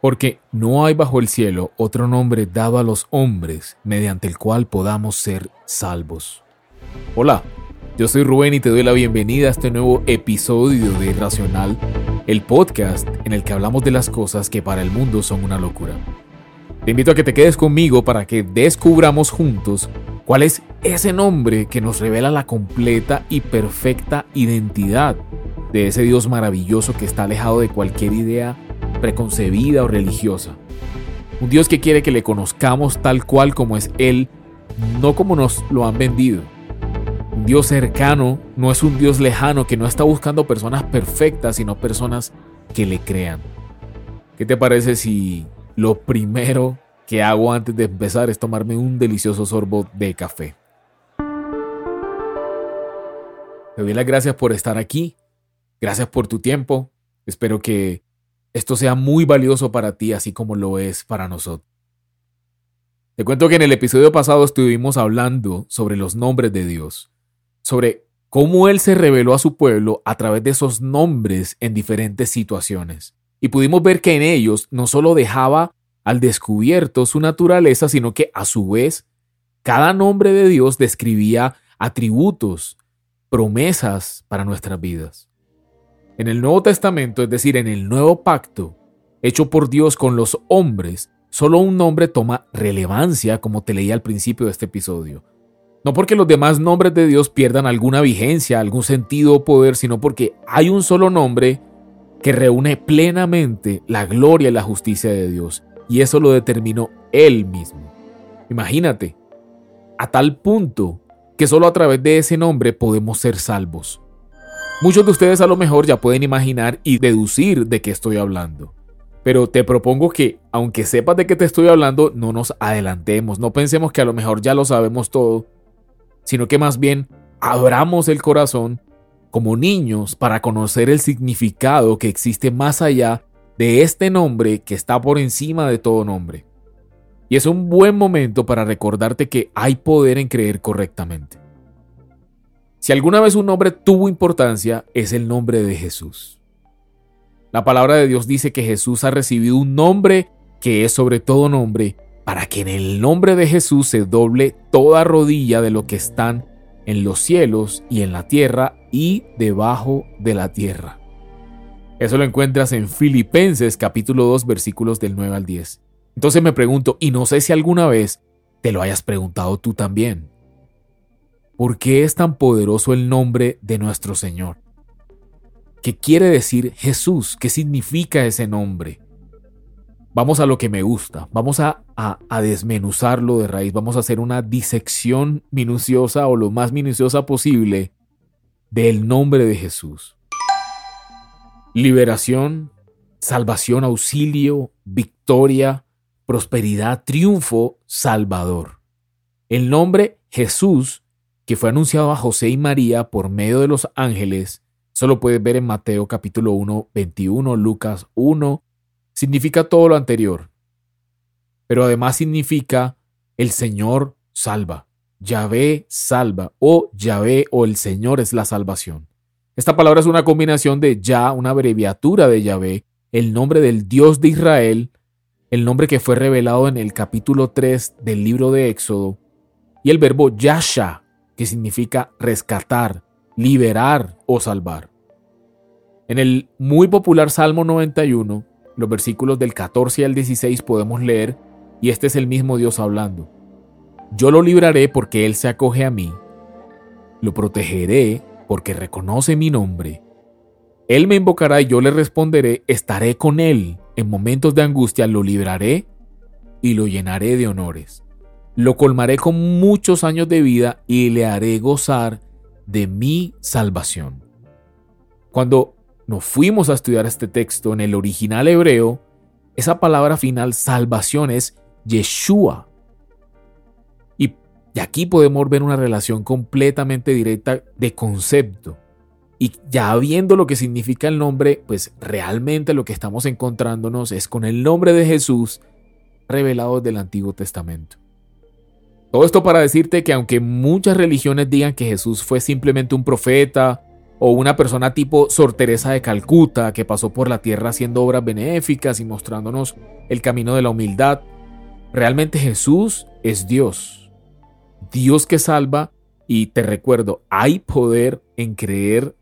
porque no hay bajo el cielo otro nombre dado a los hombres mediante el cual podamos ser salvos. Hola, yo soy Rubén y te doy la bienvenida a este nuevo episodio de Irracional, el podcast en el que hablamos de las cosas que para el mundo son una locura. Te invito a que te quedes conmigo para que descubramos juntos cuál es ese nombre que nos revela la completa y perfecta identidad de ese Dios maravilloso que está alejado de cualquier idea preconcebida o religiosa. Un Dios que quiere que le conozcamos tal cual como es Él, no como nos lo han vendido. Un Dios cercano no es un Dios lejano que no está buscando personas perfectas, sino personas que le crean. ¿Qué te parece si lo primero que hago antes de empezar es tomarme un delicioso sorbo de café? Te doy las gracias por estar aquí. Gracias por tu tiempo. Espero que esto sea muy valioso para ti, así como lo es para nosotros. Te cuento que en el episodio pasado estuvimos hablando sobre los nombres de Dios, sobre cómo Él se reveló a su pueblo a través de esos nombres en diferentes situaciones. Y pudimos ver que en ellos no solo dejaba al descubierto su naturaleza, sino que a su vez cada nombre de Dios describía atributos, promesas para nuestras vidas. En el Nuevo Testamento, es decir, en el nuevo pacto, hecho por Dios con los hombres, solo un nombre toma relevancia, como te leí al principio de este episodio. No porque los demás nombres de Dios pierdan alguna vigencia, algún sentido o poder, sino porque hay un solo nombre que reúne plenamente la gloria y la justicia de Dios. Y eso lo determinó Él mismo. Imagínate, a tal punto que solo a través de ese nombre podemos ser salvos. Muchos de ustedes a lo mejor ya pueden imaginar y deducir de qué estoy hablando. Pero te propongo que, aunque sepas de qué te estoy hablando, no nos adelantemos, no pensemos que a lo mejor ya lo sabemos todo, sino que más bien abramos el corazón como niños para conocer el significado que existe más allá de este nombre que está por encima de todo nombre. Y es un buen momento para recordarte que hay poder en creer correctamente. Si alguna vez un nombre tuvo importancia, es el nombre de Jesús. La palabra de Dios dice que Jesús ha recibido un nombre que es sobre todo nombre, para que en el nombre de Jesús se doble toda rodilla de lo que están en los cielos y en la tierra y debajo de la tierra. Eso lo encuentras en Filipenses capítulo 2 versículos del 9 al 10. Entonces me pregunto, y no sé si alguna vez te lo hayas preguntado tú también, ¿Por qué es tan poderoso el nombre de nuestro Señor? ¿Qué quiere decir Jesús? ¿Qué significa ese nombre? Vamos a lo que me gusta, vamos a, a, desmenuzarlo de raíz, vamos a hacer una disección minuciosa o lo más minuciosa posible del nombre de Jesús. Liberación, salvación, auxilio, victoria, prosperidad, triunfo, salvador. El nombre Jesús que fue anunciado a José y María por medio de los ángeles, solo puedes ver en Mateo capítulo 1, 21, Lucas 1, significa todo lo anterior. Pero además significa el Señor salva, Yahvé salva, o Yahvé o el Señor es la salvación. Esta palabra es una combinación de Ya, una abreviatura de Yahvé, el nombre del Dios de Israel, el nombre que fue revelado en el capítulo 3 del libro de Éxodo, y el verbo Yasha, que significa rescatar, liberar o salvar. En el muy popular Salmo 91, los versículos del 14 al 16 podemos leer, y este es el mismo Dios hablando. Yo lo libraré porque Él se acoge a mí. Lo protegeré porque reconoce mi nombre. Él me invocará y yo le responderé, estaré con Él. En momentos de angustia lo libraré y lo llenaré de honores lo colmaré con muchos años de vida y le haré gozar de mi salvación. Cuando nos fuimos a estudiar este texto en el original hebreo, esa palabra final, salvación, es Yeshua. Y aquí podemos ver una relación completamente directa de concepto. Y ya viendo lo que significa el nombre, pues realmente lo que estamos encontrándonos es con el nombre de Jesús revelado del Antiguo Testamento. Todo esto para decirte que aunque muchas religiones digan que Jesús fue simplemente un profeta o una persona tipo Sor Teresa de Calcuta que pasó por la tierra haciendo obras benéficas y mostrándonos el camino de la humildad. Realmente Jesús es Dios. Dios que salva y te recuerdo, hay poder en creer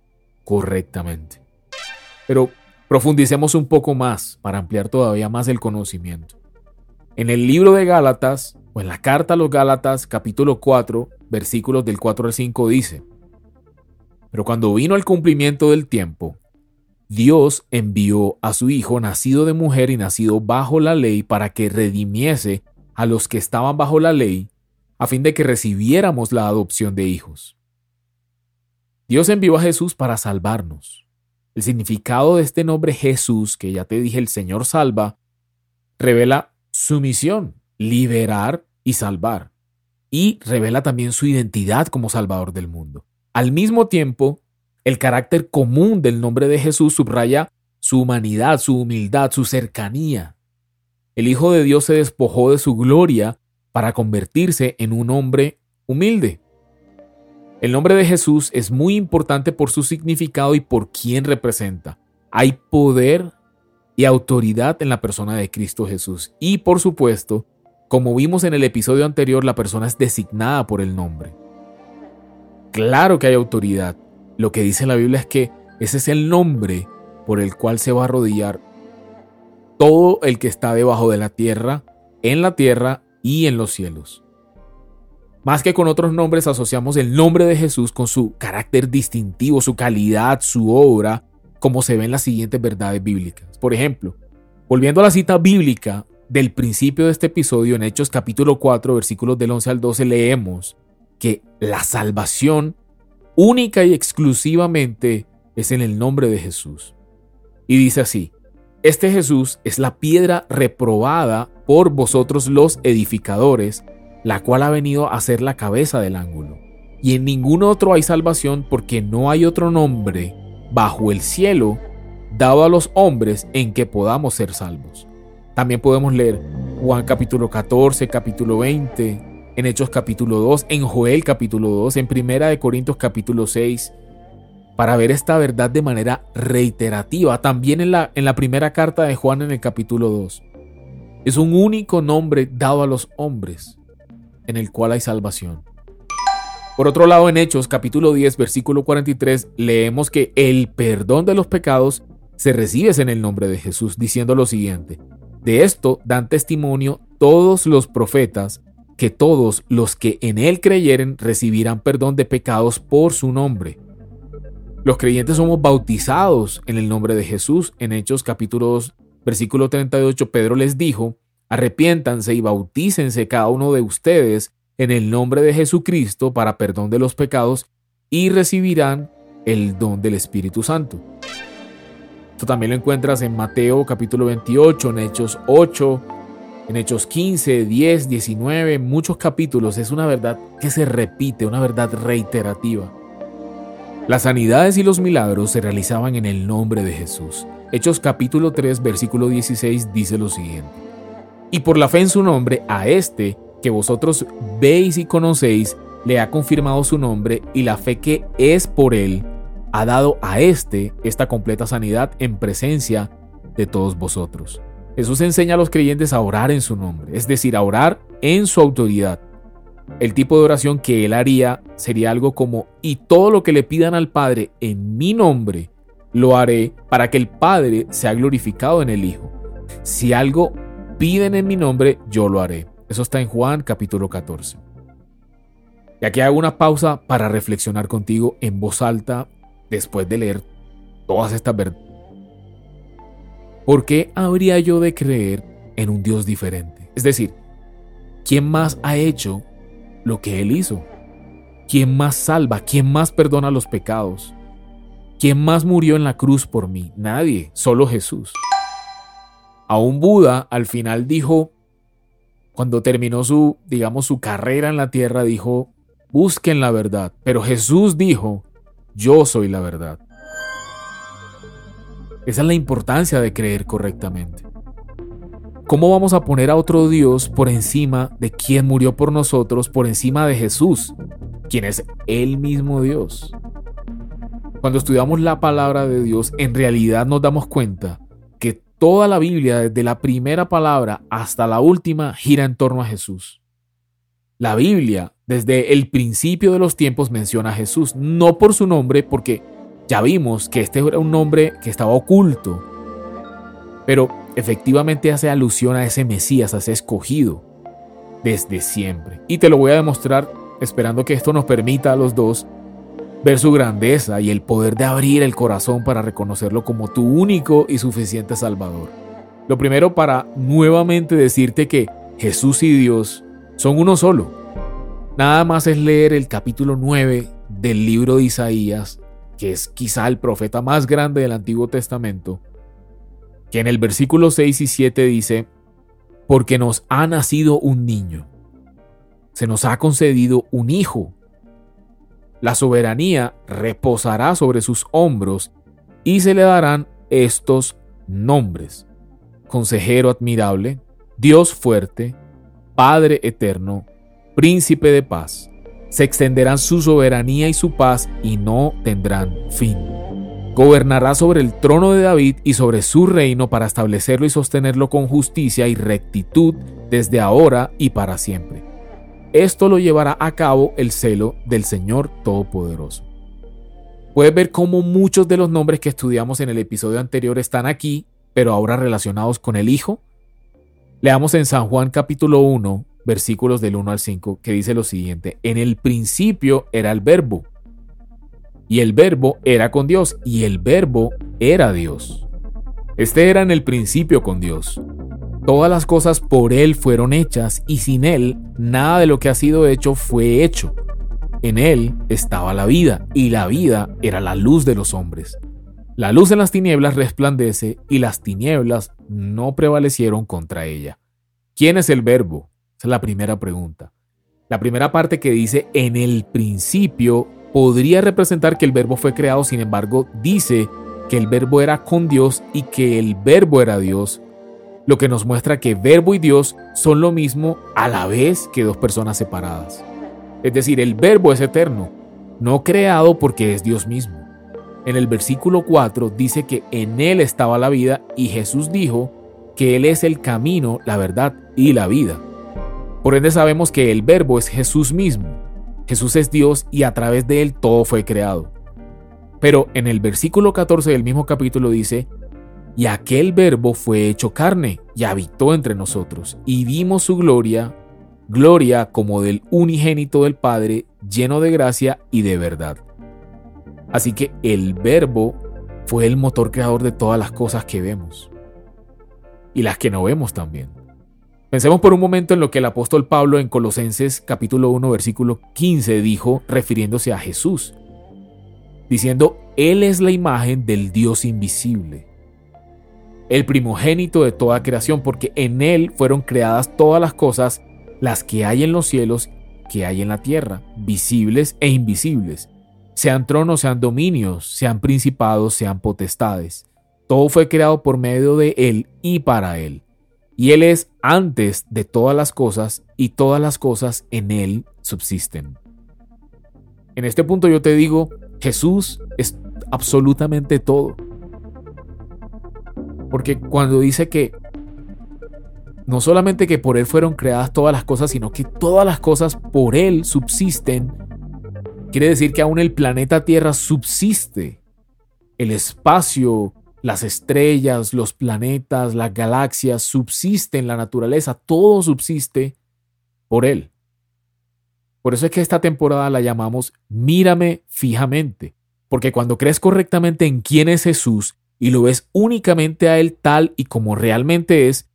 correctamente. Pero profundicemos un poco más para ampliar todavía más el conocimiento. En el libro de Gálatas, o en la carta a los Gálatas, capítulo 4, versículos del 4 al 5 dice, Pero cuando vino el cumplimiento del tiempo, Dios envió a su Hijo nacido de mujer y nacido bajo la ley para que redimiese a los que estaban bajo la ley, a fin de que recibiéramos la adopción de hijos. Dios envió a Jesús para salvarnos. El significado de este nombre Jesús, que ya te dije el Señor salva, revela su misión, liberar y salvar. Y revela también su identidad como Salvador del mundo. Al mismo tiempo, el carácter común del nombre de Jesús subraya su humanidad, su humildad, su cercanía. El Hijo de Dios se despojó de su gloria para convertirse en un hombre humilde. El nombre de Jesús es muy importante por su significado y por quién representa. Hay poder y autoridad en la persona de Cristo Jesús. Y por supuesto, como vimos en el episodio anterior, la persona es designada por el nombre. Claro que hay autoridad, lo que dice la Biblia es que ese es el nombre por el cual se va a arrodillar todo el que está debajo de la tierra, en la tierra y en los cielos. Más que con otros nombres asociamos el nombre de Jesús con su carácter distintivo, su calidad, su obra, como se ve en las siguientes verdades bíblicas. Por ejemplo, volviendo a la cita bíblica del principio de este episodio en Hechos capítulo 4 versículos del 11 al 12 leemos que la salvación única y exclusivamente es en el nombre de Jesús. Y dice así, este Jesús es la piedra reprobada por vosotros los edificadores, la cual ha venido a ser la cabeza del ángulo. Y en ningún otro hay salvación porque no hay otro nombre bajo el cielo dado a los hombres en que podamos ser salvos. También podemos leer Juan capítulo 14, capítulo 20, en Hechos capítulo 2, en Joel capítulo 2, en Primera de Corintios capítulo 6, para ver esta verdad de manera reiterativa, también en la, en la primera carta de Juan en el capítulo 2. Es un único nombre dado a los hombres en el cual hay salvación. Por otro lado, en Hechos capítulo 10, versículo 43, leemos que el perdón de los pecados se recibe en el nombre de Jesús, diciendo lo siguiente. De esto dan testimonio todos los profetas que todos los que en Él creyeren recibirán perdón de pecados por su nombre. Los creyentes somos bautizados en el nombre de Jesús. En Hechos capítulo 2, versículo 38, Pedro les dijo, arrepiéntanse y bautícense cada uno de ustedes en el nombre de Jesucristo para perdón de los pecados y recibirán el don del Espíritu Santo. Esto también lo encuentras en Mateo capítulo 28, en Hechos 8, en Hechos 15, 10, 19, muchos capítulos, es una verdad que se repite, una verdad reiterativa. Las sanidades y los milagros se realizaban en el nombre de Jesús. Hechos capítulo 3, versículo 16 dice lo siguiente. Y por la fe en su nombre, a este que vosotros veis y conocéis, le ha confirmado su nombre y la fe que es por él, ha dado a este esta completa sanidad en presencia de todos vosotros. Jesús enseña a los creyentes a orar en su nombre, es decir, a orar en su autoridad. El tipo de oración que él haría sería algo como, y todo lo que le pidan al Padre en mi nombre, lo haré para que el Padre sea glorificado en el Hijo. Si algo piden en mi nombre, yo lo haré. Eso está en Juan capítulo 14. Y aquí hago una pausa para reflexionar contigo en voz alta después de leer todas estas verdades ¿por qué habría yo de creer en un Dios diferente? Es decir, ¿quién más ha hecho lo que Él hizo? ¿Quién más salva? ¿Quién más perdona los pecados? ¿Quién más murió en la cruz por mí? Nadie, solo Jesús. Aún Buda al final dijo, cuando terminó su, digamos, su carrera en la tierra, dijo, busquen la verdad. Pero Jesús dijo, yo soy la verdad. Esa es la importancia de creer correctamente. ¿Cómo vamos a poner a otro Dios por encima de quien murió por nosotros, por encima de Jesús, quien es el mismo Dios? Cuando estudiamos la palabra de Dios, en realidad nos damos cuenta que toda la Biblia, desde la primera palabra hasta la última, gira en torno a Jesús. La Biblia, desde el principio de los tiempos, menciona a Jesús, no por su nombre, porque ya vimos que este era un nombre que estaba oculto, pero efectivamente hace alusión a ese Mesías, a ese escogido, desde siempre. Y te lo voy a demostrar esperando que esto nos permita a los dos ver su grandeza y el poder de abrir el corazón para reconocerlo como tu único y suficiente Salvador. Lo primero para nuevamente decirte que Jesús y Dios son uno solo. Nada más es leer el capítulo 9 del libro de Isaías, que es quizá el profeta más grande del Antiguo Testamento, que en el versículo 6 y 7 dice, porque nos ha nacido un niño, se nos ha concedido un hijo, la soberanía reposará sobre sus hombros y se le darán estos nombres. Consejero admirable, Dios fuerte, Padre eterno, príncipe de paz. Se extenderán su soberanía y su paz y no tendrán fin. Gobernará sobre el trono de David y sobre su reino para establecerlo y sostenerlo con justicia y rectitud desde ahora y para siempre esto lo llevará a cabo el celo del Señor Todopoderoso. Puedes ver cómo muchos de los nombres que estudiamos en el episodio anterior están aquí, pero ahora relacionados con el Hijo. Leamos en San Juan capítulo 1, versículos del 1 al 5, que dice lo siguiente, en el principio era el verbo, y el verbo era con Dios, y el verbo era Dios. Este era en el principio con Dios. Todas las cosas por Él fueron hechas y sin Él nada de lo que ha sido hecho fue hecho. En Él estaba la vida y la vida era la luz de los hombres. La luz en las tinieblas resplandece y las tinieblas no prevalecieron contra ella. ¿Quién es el verbo? Esa es la primera pregunta. La primera parte que dice en el principio podría representar que el verbo fue creado, sin embargo dice que el verbo era con Dios y que el verbo era Dios lo que nos muestra que verbo y Dios son lo mismo a la vez que dos personas separadas. Es decir, el verbo es eterno, no creado porque es Dios mismo. En el versículo 4 dice que en Él estaba la vida y Jesús dijo que Él es el camino, la verdad y la vida. Por ende sabemos que el verbo es Jesús mismo. Jesús es Dios y a través de Él todo fue creado. Pero en el versículo 14 del mismo capítulo dice y aquel verbo fue hecho carne y habitó entre nosotros, y vimos su gloria, gloria como del unigénito del Padre, lleno de gracia y de verdad. Así que el verbo fue el motor creador de todas las cosas que vemos. Y las que no vemos también. Pensemos por un momento en lo que el apóstol Pablo en Colosenses capítulo 1 versículo 15 dijo refiriéndose a Jesús, diciendo, Él es la imagen del Dios invisible el primogénito de toda creación, porque en Él fueron creadas todas las cosas, las que hay en los cielos, que hay en la tierra, visibles e invisibles, sean tronos, sean dominios, sean principados, sean potestades. Todo fue creado por medio de Él y para Él. Y Él es antes de todas las cosas y todas las cosas en Él subsisten. En este punto yo te digo, Jesús es absolutamente todo. Porque cuando dice que no solamente que por Él fueron creadas todas las cosas, sino que todas las cosas por Él subsisten, quiere decir que aún el planeta Tierra subsiste. El espacio, las estrellas, los planetas, las galaxias subsisten, la naturaleza, todo subsiste por Él. Por eso es que esta temporada la llamamos Mírame fijamente, porque cuando crees correctamente en quién es Jesús y lo ves únicamente a Él tal y como realmente es,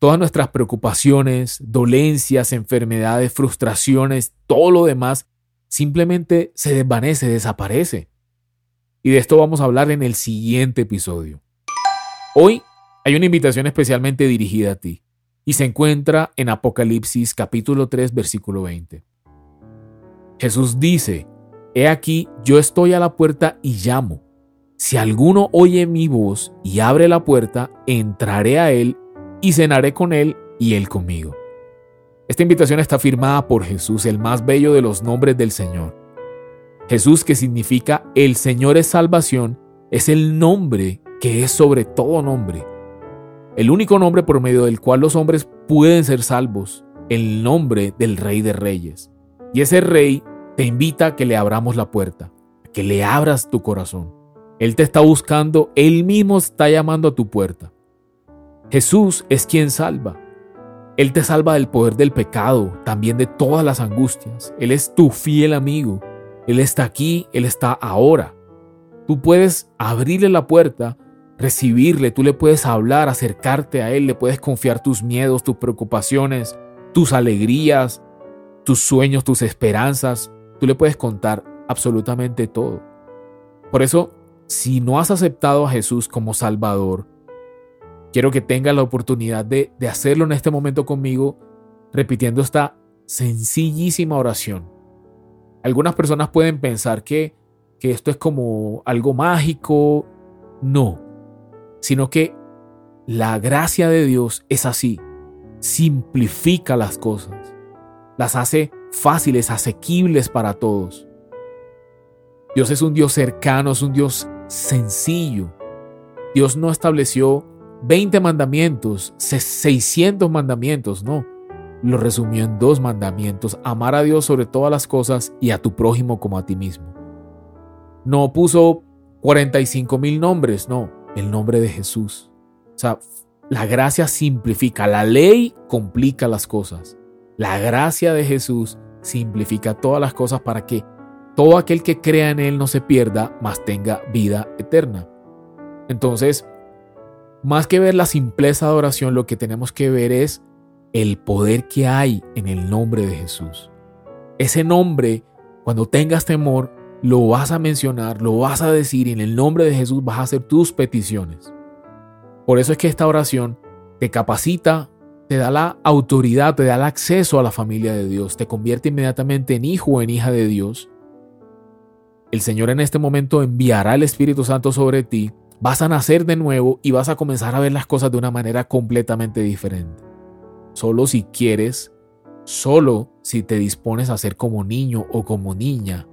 todas nuestras preocupaciones, dolencias, enfermedades, frustraciones, todo lo demás, simplemente se desvanece, desaparece. Y de esto vamos a hablar en el siguiente episodio. Hoy hay una invitación especialmente dirigida a ti y se encuentra en Apocalipsis capítulo 3 versículo 20. Jesús dice, He aquí, yo estoy a la puerta y llamo. Si alguno oye mi voz y abre la puerta, entraré a él y cenaré con él y él conmigo. Esta invitación está firmada por Jesús, el más bello de los nombres del Señor. Jesús, que significa el Señor es salvación, es el nombre que es sobre todo nombre. El único nombre por medio del cual los hombres pueden ser salvos, el nombre del Rey de Reyes. Y ese Rey te invita a que le abramos la puerta, a que le abras tu corazón. Él te está buscando, Él mismo está llamando a tu puerta. Jesús es quien salva. Él te salva del poder del pecado, también de todas las angustias. Él es tu fiel amigo. Él está aquí, Él está ahora. Tú puedes abrirle la puerta, recibirle, tú le puedes hablar, acercarte a Él, le puedes confiar tus miedos, tus preocupaciones, tus alegrías, tus sueños, tus esperanzas. Tú le puedes contar absolutamente todo. Por eso, si no has aceptado a Jesús como Salvador, quiero que tengas la oportunidad de, de hacerlo en este momento conmigo, repitiendo esta sencillísima oración. Algunas personas pueden pensar que, que esto es como algo mágico. No, sino que la gracia de Dios es así. Simplifica las cosas. Las hace fáciles, asequibles para todos. Dios es un Dios cercano, es un Dios sencillo. Dios no estableció 20 mandamientos, 600 mandamientos, no. Lo resumió en dos mandamientos, amar a Dios sobre todas las cosas y a tu prójimo como a ti mismo. No puso 45 mil nombres, no, el nombre de Jesús. O sea, la gracia simplifica, la ley complica las cosas. La gracia de Jesús simplifica todas las cosas para que todo aquel que crea en Él no se pierda, mas tenga vida eterna. Entonces, más que ver la simpleza de oración, lo que tenemos que ver es el poder que hay en el nombre de Jesús. Ese nombre, cuando tengas temor, lo vas a mencionar, lo vas a decir y en el nombre de Jesús vas a hacer tus peticiones. Por eso es que esta oración te capacita, te da la autoridad, te da el acceso a la familia de Dios, te convierte inmediatamente en hijo o en hija de Dios. El Señor en este momento enviará el Espíritu Santo sobre ti vas a nacer de nuevo y vas a comenzar a ver las cosas de una manera completamente diferente. Solo si quieres, solo si te dispones a ser como niño o como niña,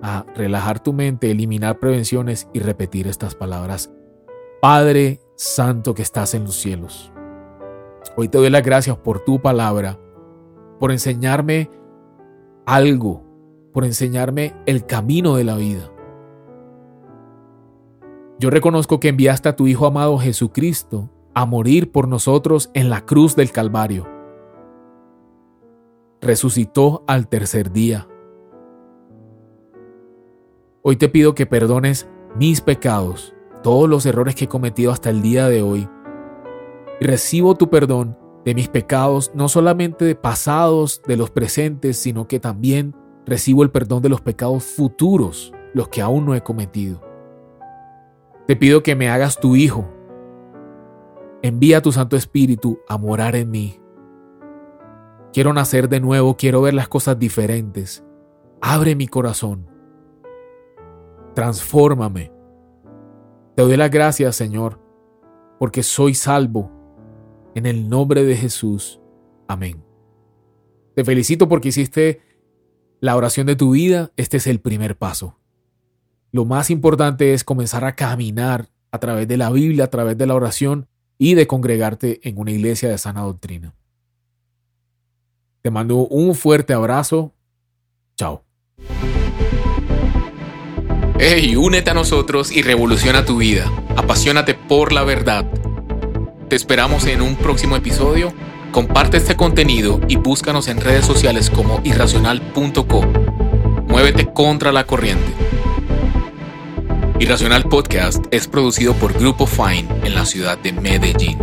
a relajar tu mente, eliminar prevenciones y repetir estas palabras. Padre Santo que estás en los cielos. Hoy te doy las gracias por tu palabra, por enseñarme algo, por enseñarme el camino de la vida. Yo reconozco que enviaste a tu Hijo amado Jesucristo a morir por nosotros en la cruz del Calvario. Resucitó al tercer día. Hoy te pido que perdones mis pecados, todos los errores que he cometido hasta el día de hoy. Y recibo tu perdón de mis pecados, no solamente de pasados, de los presentes, sino que también recibo el perdón de los pecados futuros, los que aún no he cometido. Te pido que me hagas tu hijo. Envía tu Santo Espíritu a morar en mí. Quiero nacer de nuevo, quiero ver las cosas diferentes. Abre mi corazón. Transfórmame. Te doy las gracias, Señor, porque soy salvo. En el nombre de Jesús. Amén. Te felicito porque hiciste la oración de tu vida. Este es el primer paso. Lo más importante es comenzar a caminar a través de la Biblia, a través de la oración y de congregarte en una iglesia de sana doctrina. Te mando un fuerte abrazo. Chao. Hey, únete a nosotros y revoluciona tu vida. Apasionate por la verdad. Te esperamos en un próximo episodio. Comparte este contenido y búscanos en redes sociales como irracional.co. Muévete contra la corriente. Irracional Podcast es producido por Grupo Fine en la ciudad de Medellín.